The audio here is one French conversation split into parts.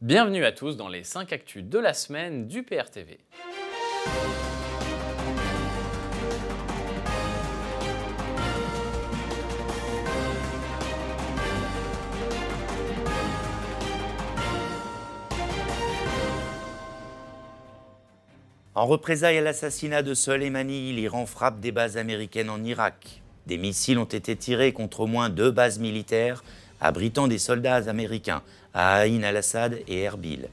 Bienvenue à tous dans les 5 actus de la semaine du PRTV. En représailles à l'assassinat de Soleimani, l'Iran frappe des bases américaines en Irak. Des missiles ont été tirés contre au moins deux bases militaires abritant des soldats américains à Aïn al-Assad et Erbil.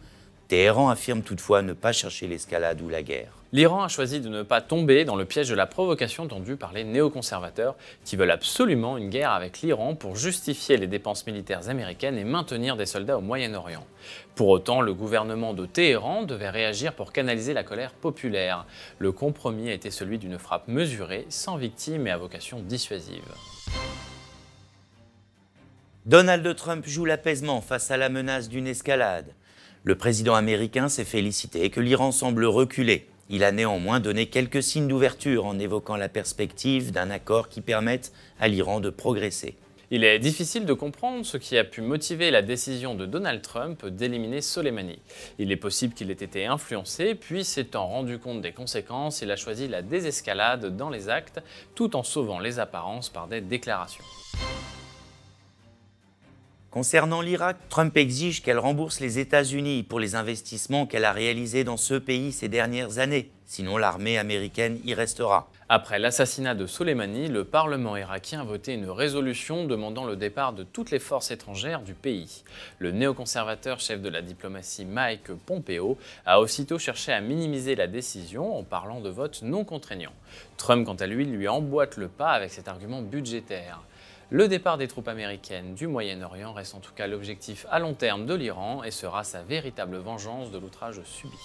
Téhéran affirme toutefois ne pas chercher l'escalade ou la guerre. L'Iran a choisi de ne pas tomber dans le piège de la provocation tendue par les néoconservateurs qui veulent absolument une guerre avec l'Iran pour justifier les dépenses militaires américaines et maintenir des soldats au Moyen-Orient. Pour autant, le gouvernement de Téhéran devait réagir pour canaliser la colère populaire. Le compromis a été celui d'une frappe mesurée, sans victimes et à vocation dissuasive. Donald Trump joue l'apaisement face à la menace d'une escalade. Le président américain s'est félicité que l'Iran semble reculer. Il a néanmoins donné quelques signes d'ouverture en évoquant la perspective d'un accord qui permette à l'Iran de progresser. Il est difficile de comprendre ce qui a pu motiver la décision de Donald Trump d'éliminer Soleimani. Il est possible qu'il ait été influencé, puis s'étant rendu compte des conséquences, il a choisi la désescalade dans les actes, tout en sauvant les apparences par des déclarations. Concernant l'Irak, Trump exige qu'elle rembourse les États-Unis pour les investissements qu'elle a réalisés dans ce pays ces dernières années. Sinon, l'armée américaine y restera. Après l'assassinat de Soleimani, le Parlement irakien a voté une résolution demandant le départ de toutes les forces étrangères du pays. Le néoconservateur chef de la diplomatie Mike Pompeo a aussitôt cherché à minimiser la décision en parlant de vote non contraignant. Trump, quant à lui, lui emboîte le pas avec cet argument budgétaire. Le départ des troupes américaines du Moyen-Orient reste en tout cas l'objectif à long terme de l'Iran et sera sa véritable vengeance de l'outrage subi.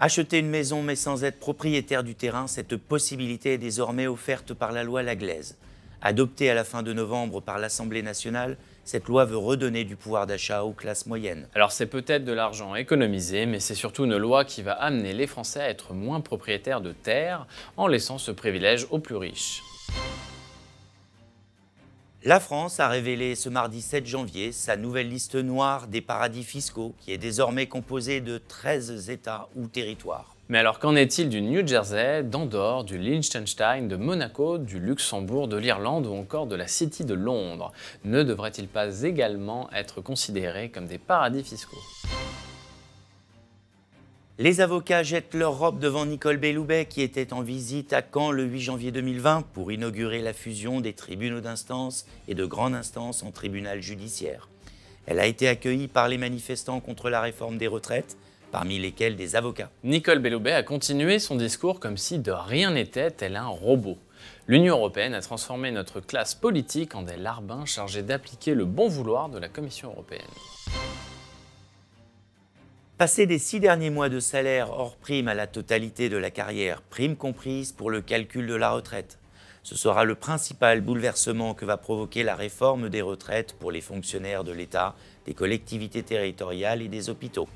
Acheter une maison mais sans être propriétaire du terrain, cette possibilité est désormais offerte par la loi Laglaise. Adoptée à la fin de novembre par l'Assemblée nationale, cette loi veut redonner du pouvoir d'achat aux classes moyennes. Alors c'est peut-être de l'argent économisé, mais c'est surtout une loi qui va amener les Français à être moins propriétaires de terres en laissant ce privilège aux plus riches. La France a révélé ce mardi 7 janvier sa nouvelle liste noire des paradis fiscaux, qui est désormais composée de 13 États ou territoires. Mais alors qu'en est-il du New Jersey, d'Andorre, du Liechtenstein, de Monaco, du Luxembourg, de l'Irlande ou encore de la City de Londres? Ne devraient-ils pas également être considérés comme des paradis fiscaux? Les avocats jettent leur robe devant Nicole Belloubet qui était en visite à Caen le 8 janvier 2020 pour inaugurer la fusion des tribunaux d'instance et de grande instance en tribunal judiciaire. Elle a été accueillie par les manifestants contre la réforme des retraites, parmi lesquels des avocats. Nicole Belloubet a continué son discours comme si de rien n'était, tel un robot. L'Union européenne a transformé notre classe politique en des larbins chargés d'appliquer le bon vouloir de la Commission européenne. Passer des six derniers mois de salaire hors prime à la totalité de la carrière, prime comprise pour le calcul de la retraite. Ce sera le principal bouleversement que va provoquer la réforme des retraites pour les fonctionnaires de l'État, des collectivités territoriales et des hôpitaux.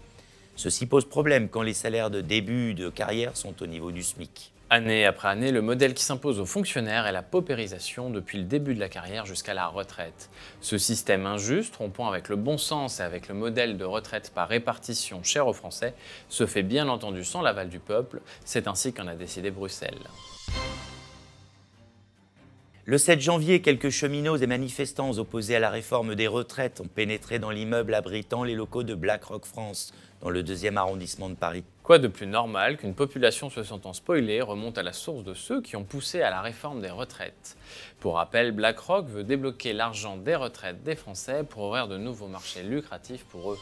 Ceci pose problème quand les salaires de début de carrière sont au niveau du SMIC. Année après année, le modèle qui s'impose aux fonctionnaires est la paupérisation depuis le début de la carrière jusqu'à la retraite. Ce système injuste, rompant avec le bon sens et avec le modèle de retraite par répartition cher aux Français, se fait bien entendu sans l'aval du peuple, c'est ainsi qu'en a décidé Bruxelles. Le 7 janvier, quelques cheminots et manifestants opposés à la réforme des retraites ont pénétré dans l'immeuble abritant les locaux de BlackRock France, dans le deuxième arrondissement de Paris. Quoi de plus normal qu'une population se sentant spoilée remonte à la source de ceux qui ont poussé à la réforme des retraites? Pour rappel, BlackRock veut débloquer l'argent des retraites des Français pour ouvrir de nouveaux marchés lucratifs pour eux.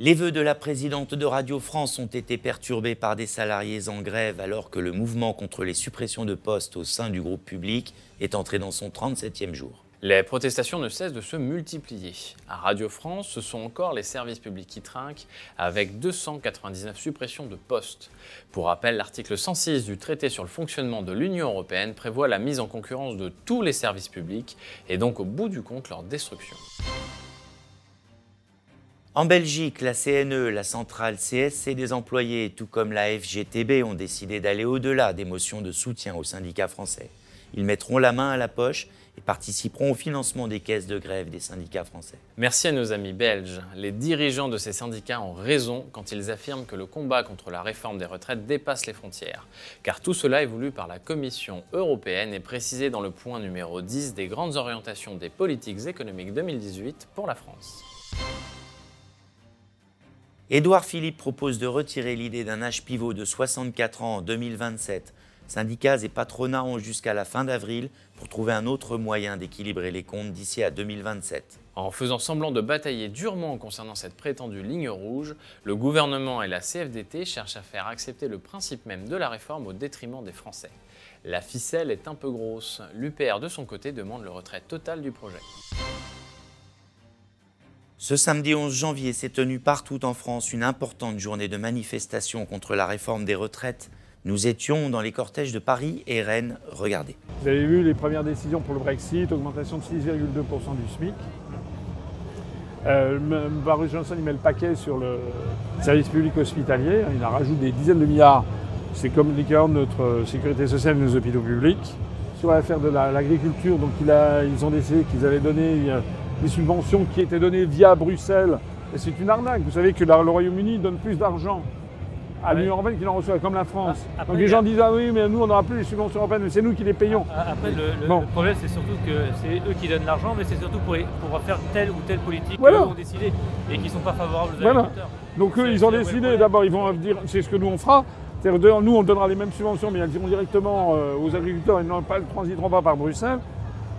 Les vœux de la présidente de Radio France ont été perturbés par des salariés en grève alors que le mouvement contre les suppressions de postes au sein du groupe public est entré dans son 37e jour. Les protestations ne cessent de se multiplier. À Radio France, ce sont encore les services publics qui trinquent, avec 299 suppressions de postes. Pour rappel, l'article 106 du traité sur le fonctionnement de l'Union européenne prévoit la mise en concurrence de tous les services publics et donc au bout du compte leur destruction. En Belgique, la CNE, la centrale CSC des employés, tout comme la FGTB, ont décidé d'aller au-delà des motions de soutien aux syndicats français. Ils mettront la main à la poche et participeront au financement des caisses de grève des syndicats français. Merci à nos amis belges. Les dirigeants de ces syndicats ont raison quand ils affirment que le combat contre la réforme des retraites dépasse les frontières. Car tout cela est voulu par la Commission européenne et précisé dans le point numéro 10 des grandes orientations des politiques économiques 2018 pour la France. Édouard Philippe propose de retirer l'idée d'un âge pivot de 64 ans en 2027. Syndicats et patronats ont jusqu'à la fin d'avril pour trouver un autre moyen d'équilibrer les comptes d'ici à 2027. En faisant semblant de batailler durement concernant cette prétendue ligne rouge, le gouvernement et la CFDT cherchent à faire accepter le principe même de la réforme au détriment des Français. La ficelle est un peu grosse. L'UPR de son côté demande le retrait total du projet. Ce samedi 11 janvier s'est tenue partout en France une importante journée de manifestation contre la réforme des retraites. Nous étions dans les cortèges de Paris et Rennes. Regardez. Vous avez vu les premières décisions pour le Brexit, augmentation de 6,2% du SMIC. Euh, Boris Johnson il met le paquet sur le service public hospitalier, il en rajoute des dizaines de milliards. C'est comme l'équivalent de notre sécurité sociale et de nos hôpitaux publics. Sur l'affaire de l'agriculture, ils ont décidé qu'ils avaient donné euh, des subventions qui étaient données via Bruxelles. Et c'est une arnaque. Vous savez que le Royaume-Uni donne plus d'argent à l'Union européenne qu'il en reçoit, comme la France. Ah, Donc les gens disent Ah oui, mais nous, on n'aura plus les subventions européennes, mais c'est nous qui les payons. Ah, après, le, problème, c'est surtout que c'est eux qui donnent l'argent, mais c'est surtout pour, pour, faire telle ou telle politique qu'ils ont décidé et qui ne sont pas favorables aux agriculteurs. Donc eux, ils ont décidé, d'abord, ils vont dire C'est ce que nous, on fera. Nous, on donnera les mêmes subventions, mais elles iront directement euh, aux agriculteurs et ne transiteront pas par Bruxelles.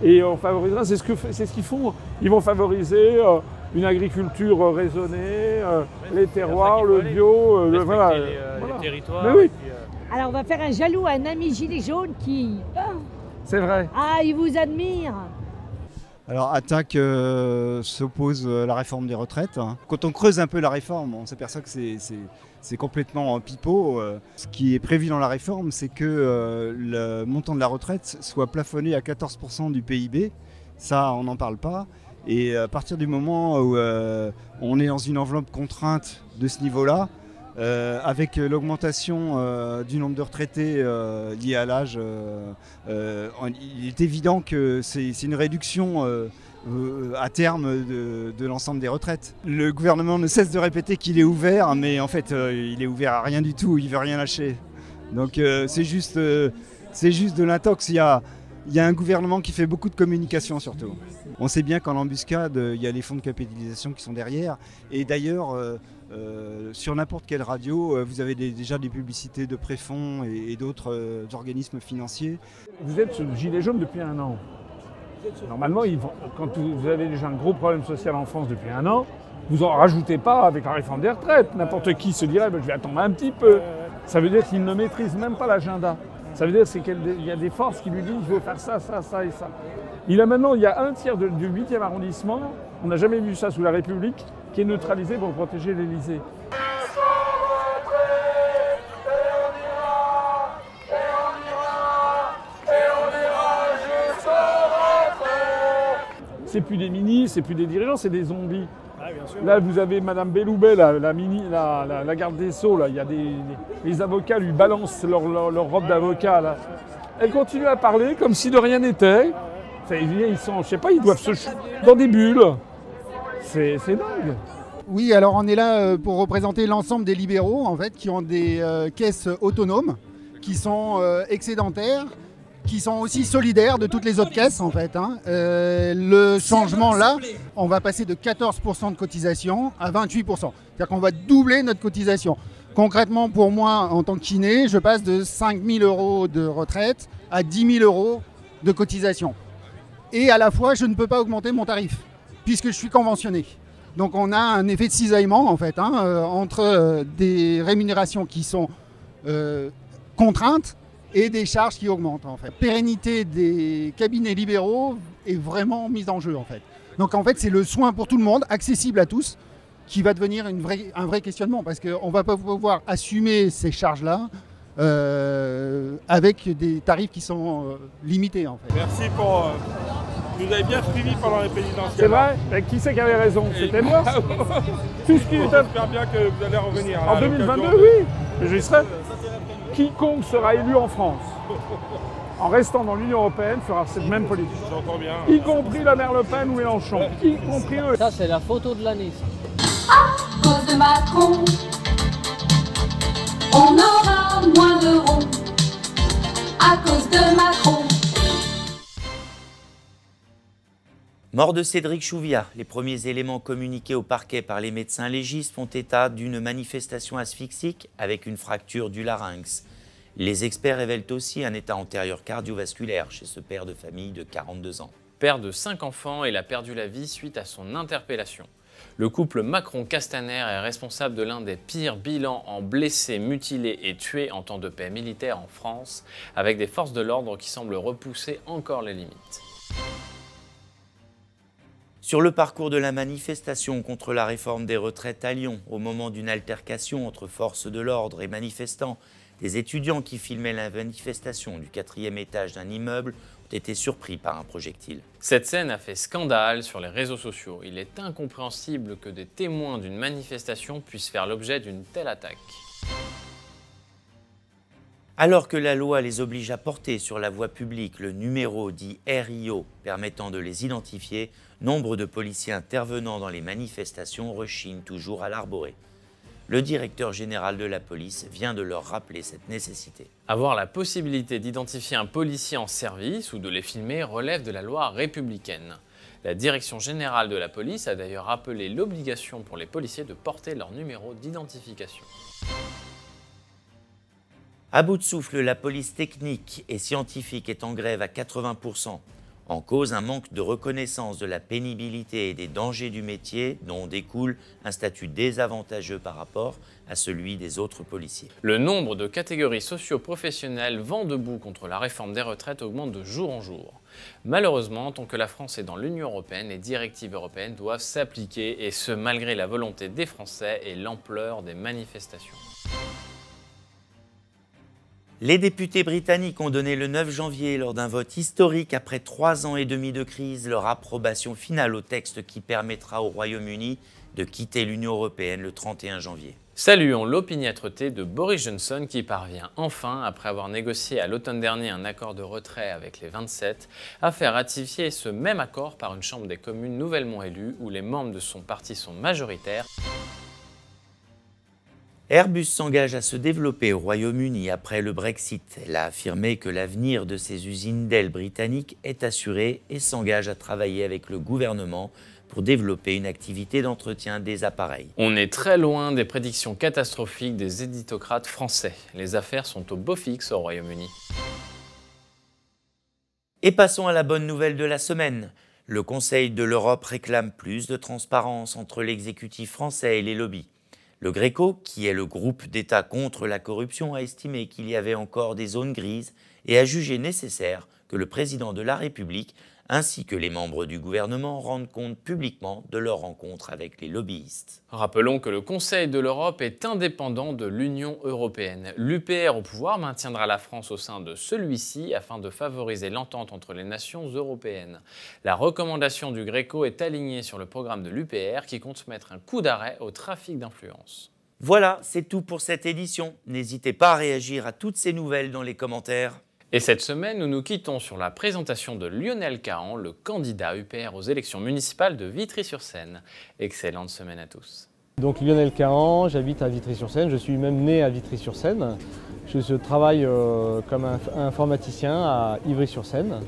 Et on favorisera, c'est ce qu'ils ce qu'ils font. Ils vont favoriser euh, une agriculture raisonnée, euh, les terroirs, le bio, euh, le, voilà, les, territoires. Alors on va faire un jaloux à un ami gilet jaune qui. c'est vrai. Ah, il vous admire. Alors attaque s'oppose à la réforme des retraites. Quand on creuse un peu la réforme, on s'aperçoit que c'est complètement pipeau. Ce qui est prévu dans la réforme, c'est que le montant de la retraite soit plafonné à 14% du PIB. Ça, on n'en parle pas. Et à partir du moment où euh, on est dans une enveloppe contrainte de ce niveau-là, euh, avec l'augmentation euh, du nombre de retraités liés à l'âge, il est évident que c'est une réduction à terme de, l'ensemble des retraites. Le gouvernement ne cesse de répéter qu'il est ouvert, mais en fait, il est ouvert à rien du tout, il veut rien lâcher. Donc c'est juste, juste de l'intox. Il y a un gouvernement qui fait beaucoup de communication surtout. On sait bien qu'en embuscade, il y a les fonds de capitalisation qui sont derrière. Et d'ailleurs, euh, euh, sur n'importe quelle radio, euh, vous avez déjà des publicités de préfonds et, d'autres organismes financiers. Vous êtes sur le gilet jaune depuis un an. Normalement, quand vous avez déjà un gros problème social en France depuis un an, vous n'en rajoutez pas avec la réforme des retraites. N'importe qui se dirait, ben, je vais attendre un petit peu. Ça veut dire qu'il ne maîtrise même pas l'agenda. Ça veut dire qu'il y a des forces qui lui disent il faut faire ça, ça, ça et ça. Il a maintenant, il y a un tiers du 8e arrondissement, on n'a jamais vu ça sous la République, qui est neutralisé pour protéger l'Élysée. C'est plus des ministres, c'est plus des dirigeants, c'est des zombies. Là, vous avez Madame Belloubet, la, mini, la, garde des Sceaux. Là. Il y a des, les avocats lui balancent leur, robe d'avocat. Elle continue à parler comme si de rien n'était. Ils sont, je sais pas, ils doivent se dans des bulles. C'est dingue. Oui, alors on est là euh, pour représenter l'ensemble des libéraux en fait qui ont des euh, caisses autonomes, qui sont euh, excédentaires qui sont aussi solidaires de toutes les autres caisses en fait. Hein. Euh, le changement là, on va passer de 14% de cotisation à 28%. C'est-à-dire qu'on va doubler notre cotisation. Concrètement, pour moi, en tant que kiné, je passe de 5 000 euros de retraite à 10 000 euros de cotisation. Et à la fois, je ne peux pas augmenter mon tarif, puisque je suis conventionné. Donc on a un effet de cisaillement, en fait, hein, euh, entre euh, des rémunérations qui sont contraintes et des charges qui augmentent en fait. La pérennité des cabinets libéraux est vraiment mise en jeu en fait. Donc en fait c'est le soin pour tout le monde, accessible à tous, qui va devenir une vraie, un vrai questionnement parce qu'on ne va pas pouvoir assumer ces charges-là euh, avec des tarifs qui sont euh, limités en fait. Merci pour... Euh, vous avez bien suivi pendant les présidentielles. C'est vrai Qui c'est qui avait raison C'était moi Tout ce qui était... J'espère bien que vous allez revenir. En 2022, oui. J'y serai quiconque sera élu en France en restant dans l'Union Européenne, fera cette même politique. J'entends bien. Y compris la mère Le Pen ou Mélenchon. Y compris eux. Ça, c'est la photo de l'année. À cause de Macron, on aura moins de ronds. À cause de Macron. Mort de Cédric Chouviat, les premiers éléments communiqués au parquet par les médecins légistes font état d'une manifestation asphyxique avec une fracture du larynx. Les experts révèlent aussi un état antérieur cardiovasculaire chez ce père de famille de 42 ans. Père de cinq enfants, il a perdu la vie suite à son interpellation. Le couple Macron-Castaner est responsable de l'un des pires bilans en blessés, mutilés et tués en temps de paix militaire en France, avec des forces de l'ordre qui semblent repousser encore les limites. Sur le parcours de la manifestation contre la réforme des retraites à Lyon, au moment d'une altercation entre forces de l'ordre et manifestants, des étudiants qui filmaient la manifestation du quatrième étage d'un immeuble ont été surpris par un projectile. Cette scène a fait scandale sur les réseaux sociaux. Il est incompréhensible que des témoins d'une manifestation puissent faire l'objet d'une telle attaque. Alors que la loi les oblige à porter sur la voie publique le numéro dit RIO permettant de les identifier, nombre de policiers intervenant dans les manifestations rechignent toujours à l'arborer. Le directeur général de la police vient de leur rappeler cette nécessité. Avoir la possibilité d'identifier un policier en service ou de les filmer relève de la loi républicaine. La direction générale de la police a d'ailleurs rappelé l'obligation pour les policiers de porter leur numéro d'identification. À bout de souffle, la police technique et scientifique est en grève à 80%. En cause, un manque de reconnaissance de la pénibilité et des dangers du métier dont découle un statut désavantageux par rapport à celui des autres policiers. Le nombre de catégories socio-professionnelles vent debout contre la réforme des retraites augmente de jour en jour. Malheureusement, tant que la France est dans l'Union européenne, les directives européennes doivent s'appliquer, et ce malgré la volonté des Français et l'ampleur des manifestations. Les députés britanniques ont donné le 9 janvier, lors d'un vote historique après trois ans et demi de crise, leur approbation finale au texte qui permettra au Royaume-Uni de quitter l'Union européenne le 31 janvier. Saluons l'opiniâtreté de Boris Johnson qui parvient enfin, après avoir négocié à l'automne dernier un accord de retrait avec les 27, à faire ratifier ce même accord par une Chambre des communes nouvellement élue où les membres de son parti sont majoritaires. Airbus s'engage à se développer au Royaume-Uni après le Brexit. Elle a affirmé que l'avenir de ses usines d'ailes britanniques est assuré et s'engage à travailler avec le gouvernement pour développer une activité d'entretien des appareils. On est très loin des prédictions catastrophiques des éditocrates français. Les affaires sont au beau fixe au Royaume-Uni. Et passons à la bonne nouvelle de la semaine. Le Conseil de l'Europe réclame plus de transparence entre l'exécutif français et les lobbies. Le Gréco, qui est le groupe d'États contre la corruption, a estimé qu'il y avait encore des zones grises et a jugé nécessaire que le président de la République ainsi que les membres du gouvernement rendent compte publiquement de leur rencontre avec les lobbyistes. Rappelons que le Conseil de l'Europe est indépendant de l'Union européenne. L'UPR au pouvoir maintiendra la France au sein de celui-ci afin de favoriser l'entente entre les nations européennes. La recommandation du Gréco est alignée sur le programme de l'UPR qui compte mettre un coup d'arrêt au trafic d'influence. Voilà, c'est tout pour cette édition. N'hésitez pas à réagir à toutes ces nouvelles dans les commentaires. Et cette semaine, nous nous quittons sur la présentation de Lionel Cahan, le candidat UPR aux élections municipales de Vitry-sur-Seine. Excellente semaine à tous. Donc Lionel Cahan, j'habite à Vitry-sur-Seine, je suis même né à Vitry-sur-Seine. Je, travaille euh, comme informaticien à Ivry-sur-Seine.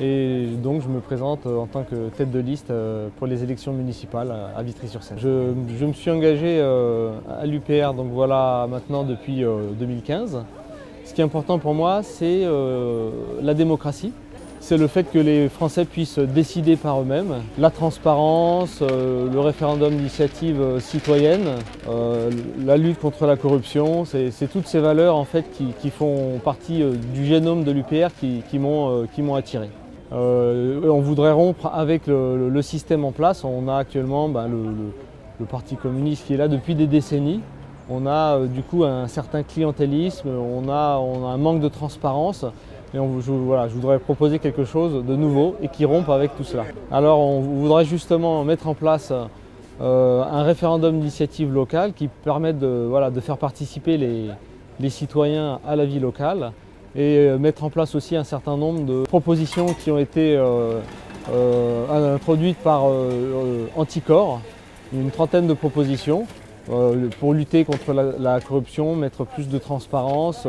Et donc je me présente en tant que tête de liste euh, pour les élections municipales à Vitry-sur-Seine. Je, me suis engagé euh, à l'UPR donc voilà maintenant depuis 2015. Ce qui est important pour moi, c'est euh, la démocratie. C'est le fait que les Français puissent décider par eux-mêmes, la transparence, euh, le référendum d'initiative euh, citoyenne, la lutte contre la corruption, c'est toutes ces valeurs en fait qui, font partie du génome de l'UPR qui, m'ont attiré. on voudrait rompre avec le, système en place. On a actuellement ben, le Parti communiste qui est là depuis des décennies, on a euh, du coup un certain clientélisme, on a, un manque de transparence. Et je, voudrais proposer quelque chose de nouveau et qui rompe avec tout cela. Alors on voudrait justement mettre en place euh, un référendum d'initiative locale qui permette de, faire participer les, citoyens à la vie locale et euh, mettre en place aussi un certain nombre de propositions qui ont été introduites par Anticor, une trentaine de propositions pour lutter contre la, corruption, mettre plus de transparence,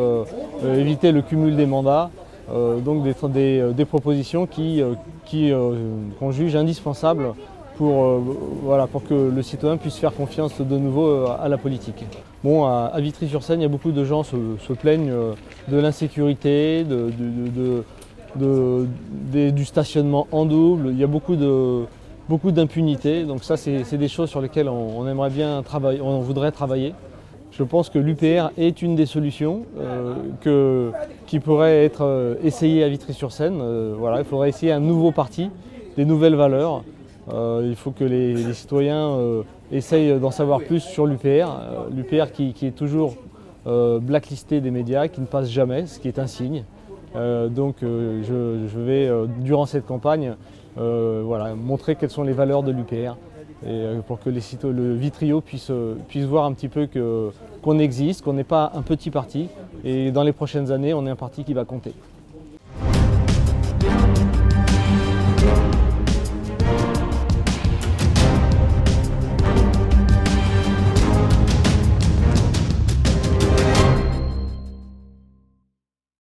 éviter le cumul des mandats. donc des, propositions qu'on juge indispensables pour, euh, voilà, pour que le citoyen puisse faire confiance de nouveau euh, à la politique. Bon, à, Vitry-sur-Seine, il y a beaucoup de gens se, se plaignent euh, de l'insécurité, de, du stationnement en double. Il y a beaucoup de beaucoup d'impunité. Donc ça, c'est des choses sur lesquelles on, aimerait bien travailler, on voudrait travailler. Je pense que l'UPR est une des solutions que, qui pourrait être essayée à Vitry-sur-Seine. voilà, il faudrait essayer un nouveau parti, des nouvelles valeurs. Euh, il faut que les, citoyens euh, essayent d'en savoir plus sur l'UPR. Euh, L'UPR qui, est toujours blacklisté des médias, qui ne passe jamais, ce qui est un signe. donc je, vais, durant cette campagne, montrer quelles sont les valeurs de l'UPR et pour que les le Vitrio puisse, puisse voir un petit peu qu'on existe, qu'on n'est pas un petit parti et dans les prochaines années, on est un parti qui va compter.